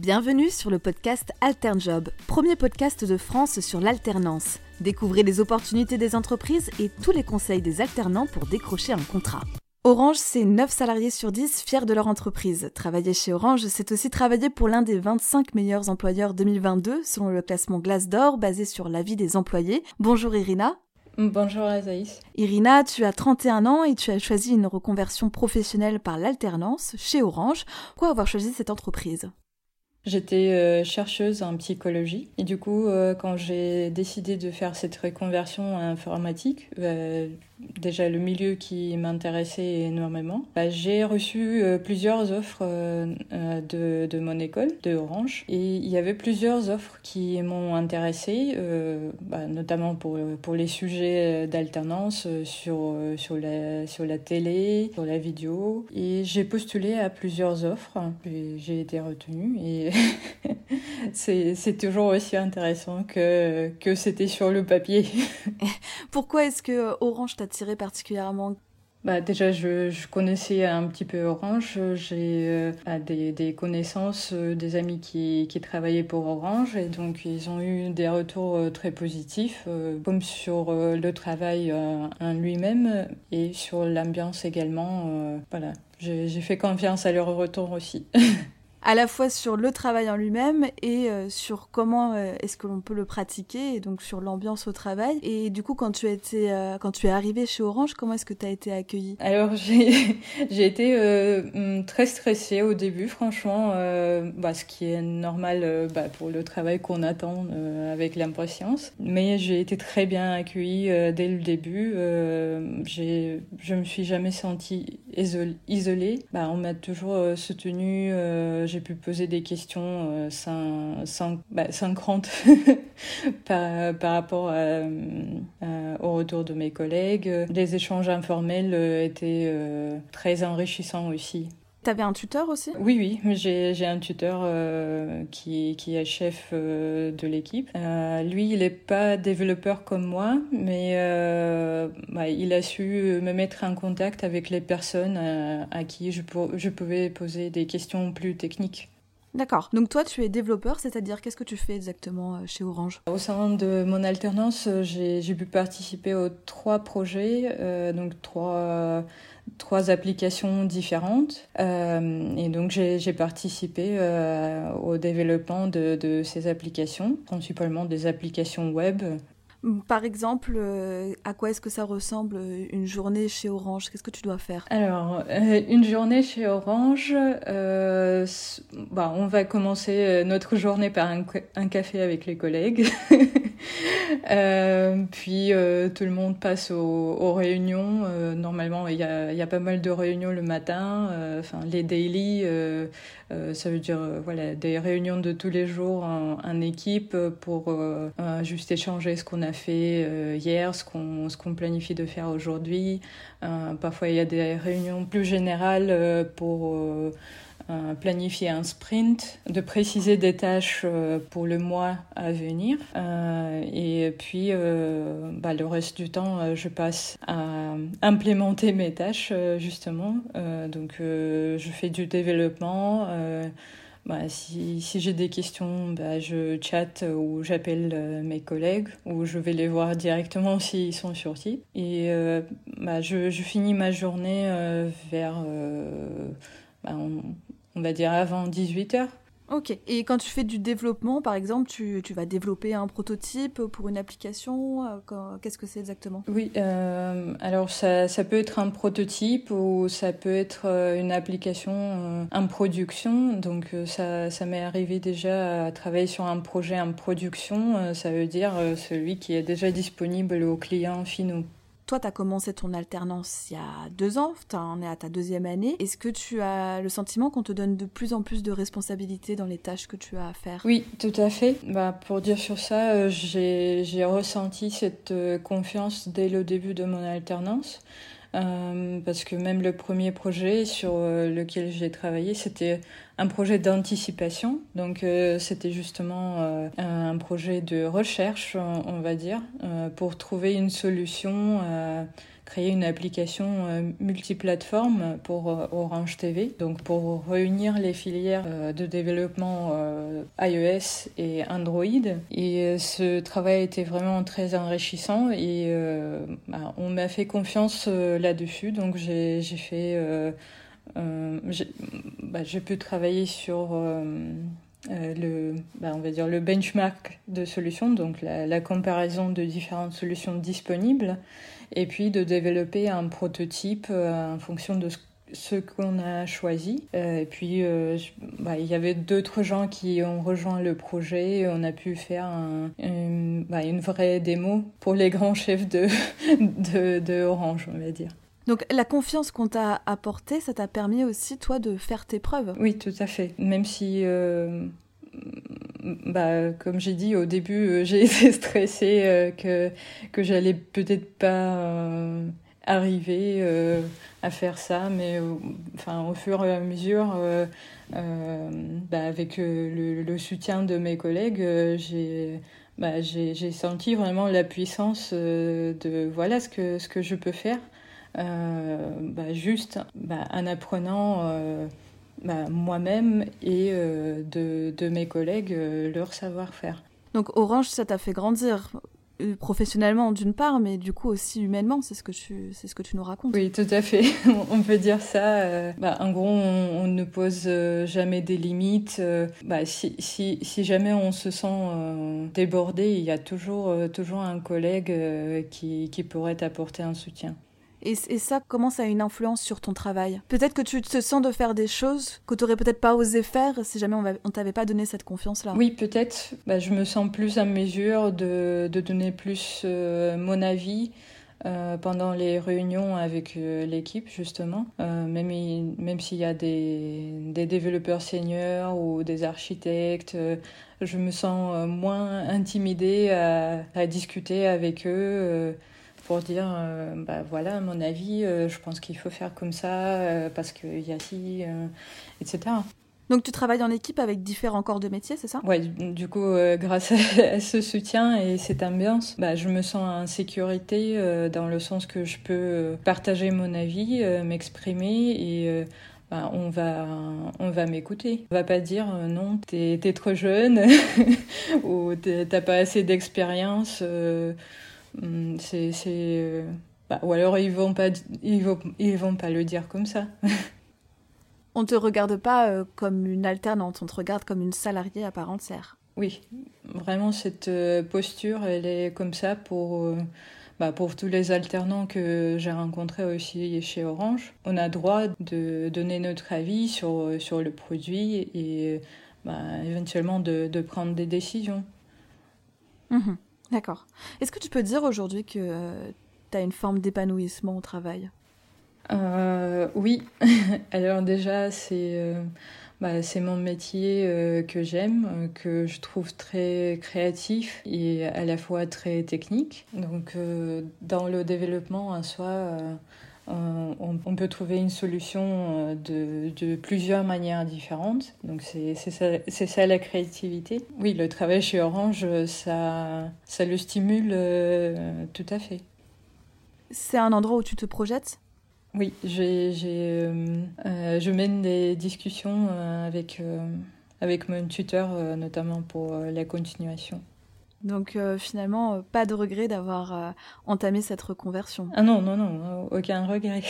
Bienvenue sur le podcast AlternJob, premier podcast de France sur l'alternance. Découvrez les opportunités des entreprises et tous les conseils des alternants pour décrocher un contrat. Orange, c'est 9 salariés sur 10 fiers de leur entreprise. Travailler chez Orange, c'est aussi travailler pour l'un des 25 meilleurs employeurs 2022 selon le classement Glassdoor basé sur l'avis des employés. Bonjour Irina. Bonjour Azaïs. Irina, tu as 31 ans et tu as choisi une reconversion professionnelle par l'alternance chez Orange. Pourquoi avoir choisi cette entreprise? J'étais euh, chercheuse en psychologie. Et du coup, euh, quand j'ai décidé de faire cette reconversion informatique, euh, déjà le milieu qui m'intéressait énormément. Bah, j'ai reçu euh, plusieurs offres euh, euh, de, de, mon école, de Orange, et il y avait plusieurs offres qui m'ont intéressée, bah, notamment pour, pour les sujets d'alternance sur, sur, la, sur la télé, sur la vidéo, et j'ai postulé à plusieurs offres, j'ai été retenue, et c'est toujours aussi intéressant que, que c'était sur le papier. Pourquoi est-ce que Orange t'a attiré particulièrement? Bah, déjà, je, je, connaissais un petit peu Orange. J'ai euh, bah, des, des, connaissances, euh, des amis qui, qui, travaillaient pour Orange et donc ils ont eu des retours euh, très positifs, euh, comme sur euh, le travail en lui-même et sur l'ambiance également. voilà, j'ai fait confiance à leur retour aussi. à la fois sur le travail en lui-même et euh, sur comment euh, est-ce que l'on peut le pratiquer et donc sur l'ambiance au travail. Et du coup quand tu étais euh, quand tu es arrivé chez Orange comment est-ce que tu as été accueilli Alors j'ai j'ai été euh, très stressée au début franchement bah, ce qui est normal bah, pour le travail qu'on attend avec l'impatience. Mais j'ai été très bien accueillie dès le début. J'ai je me suis jamais sentie isolée bah, on m'a toujours soutenue j'ai pu poser des questions euh, sans, sans, bah, synchrontes par, rapport à, au retour de mes collègues. Les échanges informels euh, étaient euh, très enrichissants aussi. T'avais un tuteur aussi? Oui, oui, j'ai un tuteur euh, qui, qui est chef euh, de l'équipe. Euh, lui, il n'est pas développeur comme moi, mais bah, il a su me mettre en contact avec les personnes à, qui je, je pouvais poser des questions plus techniques. D'accord. Donc toi, tu es développeur, c'est-à-dire qu'est-ce que tu fais exactement chez Orange? Au sein de mon alternance, j'ai pu participer aux trois projets, euh, donc trois trois applications différentes. Euh, et donc, j'ai participé euh, au développement de, de, ces applications, principalement des applications web. Par exemple, euh, à quoi est-ce que ça ressemble une journée chez Orange? Qu'est-ce que tu dois faire? Alors, une journée chez Orange, bah, on va commencer notre journée par un, un café avec les collègues. Euh, puis euh, tout le monde passe aux, réunions. Euh, normalement, il y a, pas mal de réunions le matin. Enfin, les daily, ça veut dire voilà des réunions de tous les jours en, en équipe pour juste échanger ce qu'on a fait hier, ce qu'on ce qu'on planifie de faire aujourd'hui. parfois, il y a des réunions plus générales pour planifier un sprint, de préciser des tâches euh, pour le mois à venir. Euh, et puis, euh, bah, le reste du temps, je passe à implémenter mes tâches, justement. donc, je fais du développement. Bah, si, si j'ai des questions, bah, je chatte ou j'appelle mes collègues ou je vais les voir directement s'ils sont site. Et bah, je, finis ma journée vers bah, on va dire avant 18 heures. Ok. Et quand tu fais du développement, par exemple, tu, tu vas développer un prototype pour une application Qu'est-ce que c'est exactement? Oui, euh, alors ça, ça, peut être un prototype ou ça peut être euh, une application euh, en production. Donc ça, ça m'est arrivé déjà à travailler sur un projet en production. Ça veut dire celui qui est déjà disponible aux clients finaux. Toi, tu as commencé ton alternance il y a deux ans, tu en es à ta deuxième année. Est-ce que tu as le sentiment qu'on te donne de plus en plus de responsabilités dans les tâches que tu as à faire? Oui, tout à fait. Bah, pour dire sur ça, euh, j'ai ressenti cette euh, confiance dès le début de mon alternance. Euh, parce que même le premier projet sur euh, lequel j'ai travaillé, c'était un projet d'anticipation. Donc euh, c'était justement euh, un projet de recherche, on, va dire, euh, pour trouver une solution créé une application multiplateforme pour Orange TV, donc pour réunir les filières de développement iOS et Android. Et ce travail était vraiment très enrichissant et bah, on m'a fait confiance là-dessus, donc j'ai fait euh, bah, j'ai pu travailler sur euh, euh, le, bah, on va dire le benchmark de solutions, donc la, comparaison de différentes solutions disponibles, et puis de développer un prototype en fonction de ce qu'on a choisi. et puis, bah, il y avait d'autres gens qui ont rejoint le projet. On a pu faire une, une, vraie démo pour les grands chefs de, de Orange, on va dire. Donc la confiance qu'on t'a apportée, ça t'a permis aussi, toi, de faire tes preuves? Oui, tout à fait. Même si, euh, bah, comme j'ai dit au début, euh, j'ai été stressée euh, que, que j'allais peut-être pas arriver à faire ça, mais enfin, au fur et à mesure, bah, avec le, soutien de mes collègues, j'ai... Bah, j'ai senti vraiment la puissance de voilà ce que, ce que je peux faire bah, juste bah, en apprenant euh, bah, moi-même et euh, de, de, mes collègues leur savoir-faire. Donc Orange, ça t'a fait grandir professionnellement d'une part, mais du coup aussi humainement, c'est ce que tu, c'est ce que tu nous racontes. Oui, tout à fait. on peut dire ça. bah, en gros, on, ne pose jamais des limites. bah, si, si, si, jamais on se sent débordé, il y a toujours, toujours un collègue qui, qui pourrait t'apporter un soutien. Et, ça, comment ça a une influence sur ton travail? Peut-être que tu te sens de faire des choses que tu n'aurais peut-être pas osé faire si jamais on, ne t'avait pas donné cette confiance-là. Oui, peut-être. Bah, je me sens plus à mesure de, donner plus euh, mon avis. Euh, pendant les réunions avec euh, l'équipe justement, même, même s'il y a des, développeurs seniors ou des architectes, je me sens moins intimidée à discuter avec eux pour dire, euh, bah voilà, à mon avis, euh, je pense qu'il faut faire comme ça, euh, parce qu'il y a ci, etc. Donc tu travailles en équipe avec différents corps de métier, c'est ça? Ouais, du coup, grâce à, ce soutien et cette ambiance, bah, je me sens en sécurité dans le sens que je peux partager mon avis, m'exprimer et bah, on va, on va m'écouter. On va pas dire non, t'es es trop jeune ou t'as pas assez d'expérience. Hmm, c'est, euh, bah, ou alors ils vont pas, ils vont, ils vont pas le dire comme ça. on te regarde pas euh, comme une alternante, on te regarde comme une salariée à part entière. Oui, vraiment cette euh, posture, elle est comme ça pour, bah, pour tous les alternants que j'ai rencontrés aussi chez Orange. On a droit de donner notre avis sur, sur le produit et bah, éventuellement de, de, prendre des décisions. Mmh D'accord. Est-ce que tu peux dire aujourd'hui que euh, tu as une forme d'épanouissement au travail? Euh, Oui. Alors déjà, c'est euh, bah, mon métier que j'aime, que je trouve très créatif et à la fois très technique. Donc dans le développement en soi on, peut trouver une solution euh, de, plusieurs manières différentes. Donc c'est ça, la créativité. Oui, le travail chez Orange, ça, ça le stimule euh, tout à fait. C'est un endroit où tu te projettes? Oui, euh, je mène des discussions avec, avec mon tuteur, notamment pour la continuation. Donc euh, finalement, euh, pas de regret d'avoir euh, entamé cette reconversion. Ah non, non, non, aucun regret.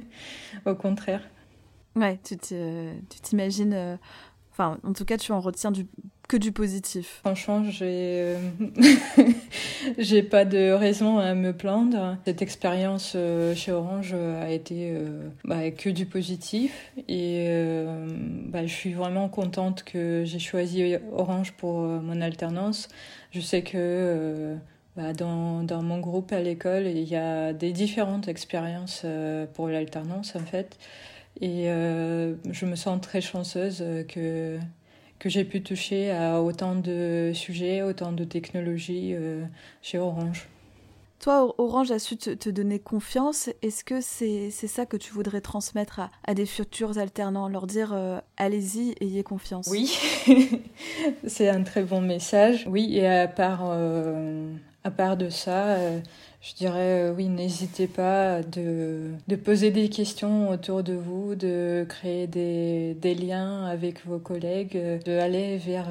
Au contraire. Ouais, tu t'imagines... Enfin, en tout cas, tu en retiens du, que du positif. Franchement, j'ai j'ai pas de raison à me plaindre. Cette expérience chez Orange a été bah, que du positif et bah, je suis vraiment contente que j'ai choisi Orange pour mon alternance je sais que euh, bah, dans, dans, mon groupe à l'école, il y a des différentes expériences euh, pour l'alternance en fait. Et euh, je me sens très chanceuse que, que j'ai pu toucher à autant de sujets, autant de technologies chez Orange. Toi, Orange a su te, donner confiance. Est-ce que c'est ça que tu voudrais transmettre à, des futurs alternants, leur dire euh, allez-y, ayez confiance? Oui, c'est un très bon message. Oui, et à part, euh, à part de ça, euh, je dirais oui, n'hésitez pas de, de, poser des questions autour de vous, de créer des, des liens avec vos collègues, de aller vers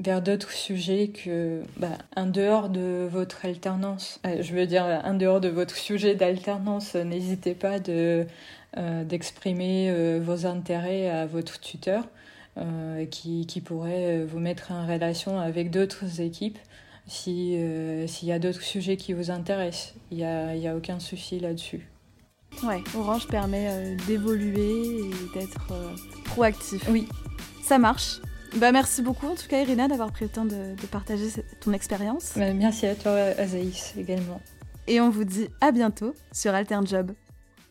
vers d'autres sujets que bah, en dehors de votre alternance. Euh, je veux dire, en dehors de votre sujet d'alternance, n'hésitez pas de, euh, d'exprimer euh, vos intérêts à votre tuteur qui, qui pourrait vous mettre en relation avec d'autres équipes si, s'il y a d'autres sujets qui vous intéressent. Il n'y a, y a aucun souci là-dessus. Ouais, Orange permet d'évoluer et d'être proactif. Oui. Ça marche. Bah, merci beaucoup en tout cas Irina d'avoir pris le temps de, partager ton expérience. Bah, merci à toi Azaïs également. Et on vous dit à bientôt sur Altern Job.